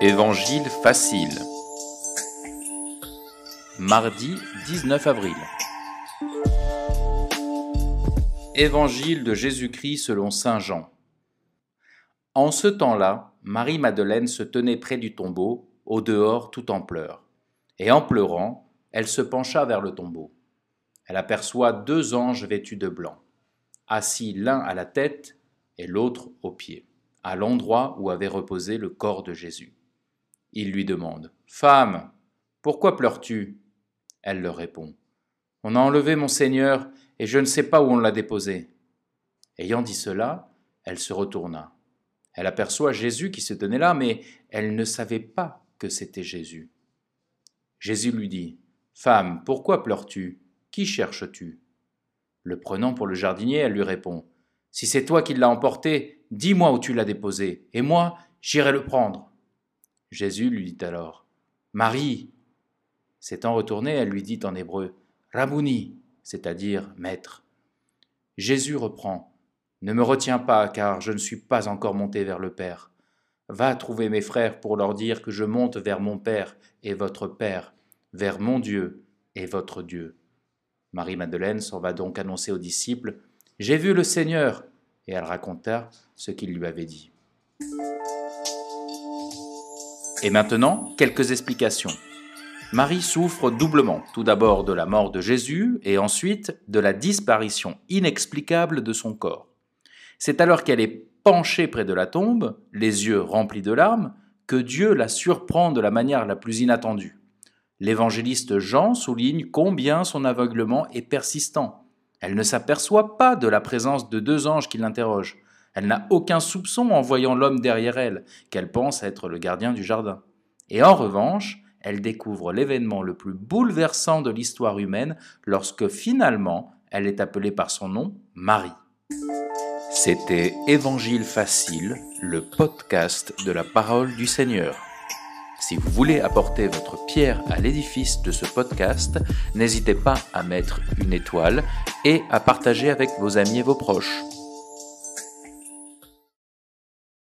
Évangile facile. Mardi 19 avril. Évangile de Jésus-Christ selon Saint Jean. En ce temps-là, Marie-Madeleine se tenait près du tombeau, au dehors tout en pleurs. Et en pleurant, elle se pencha vers le tombeau. Elle aperçoit deux anges vêtus de blanc, assis l'un à la tête et l'autre aux pieds, à l'endroit où avait reposé le corps de Jésus. Il lui demande Femme, pourquoi pleures-tu? Elle leur répond On a enlevé mon Seigneur, et je ne sais pas où on l'a déposé. Ayant dit cela, elle se retourna. Elle aperçoit Jésus qui se tenait là, mais elle ne savait pas que c'était Jésus. Jésus lui dit Femme, pourquoi pleures-tu? Qui cherches-tu? Le prenant pour le jardinier, elle lui répond Si c'est toi qui l'as emporté, dis-moi où tu l'as déposé, et moi, j'irai le prendre. Jésus lui dit alors Marie. S'étant retournée, elle lui dit en hébreu Rabouni, c'est-à-dire maître. Jésus reprend Ne me retiens pas, car je ne suis pas encore monté vers le Père. Va trouver mes frères pour leur dire que je monte vers mon Père et votre Père, vers mon Dieu et votre Dieu. Marie-Madeleine s'en va donc annoncer aux disciples J'ai vu le Seigneur, et elle raconta ce qu'il lui avait dit. Et maintenant, quelques explications. Marie souffre doublement, tout d'abord de la mort de Jésus et ensuite de la disparition inexplicable de son corps. C'est alors qu'elle est penchée près de la tombe, les yeux remplis de larmes, que Dieu la surprend de la manière la plus inattendue. L'évangéliste Jean souligne combien son aveuglement est persistant. Elle ne s'aperçoit pas de la présence de deux anges qui l'interrogent. Elle n'a aucun soupçon en voyant l'homme derrière elle, qu'elle pense être le gardien du jardin. Et en revanche, elle découvre l'événement le plus bouleversant de l'histoire humaine lorsque finalement elle est appelée par son nom Marie. C'était Évangile facile, le podcast de la parole du Seigneur. Si vous voulez apporter votre pierre à l'édifice de ce podcast, n'hésitez pas à mettre une étoile et à partager avec vos amis et vos proches.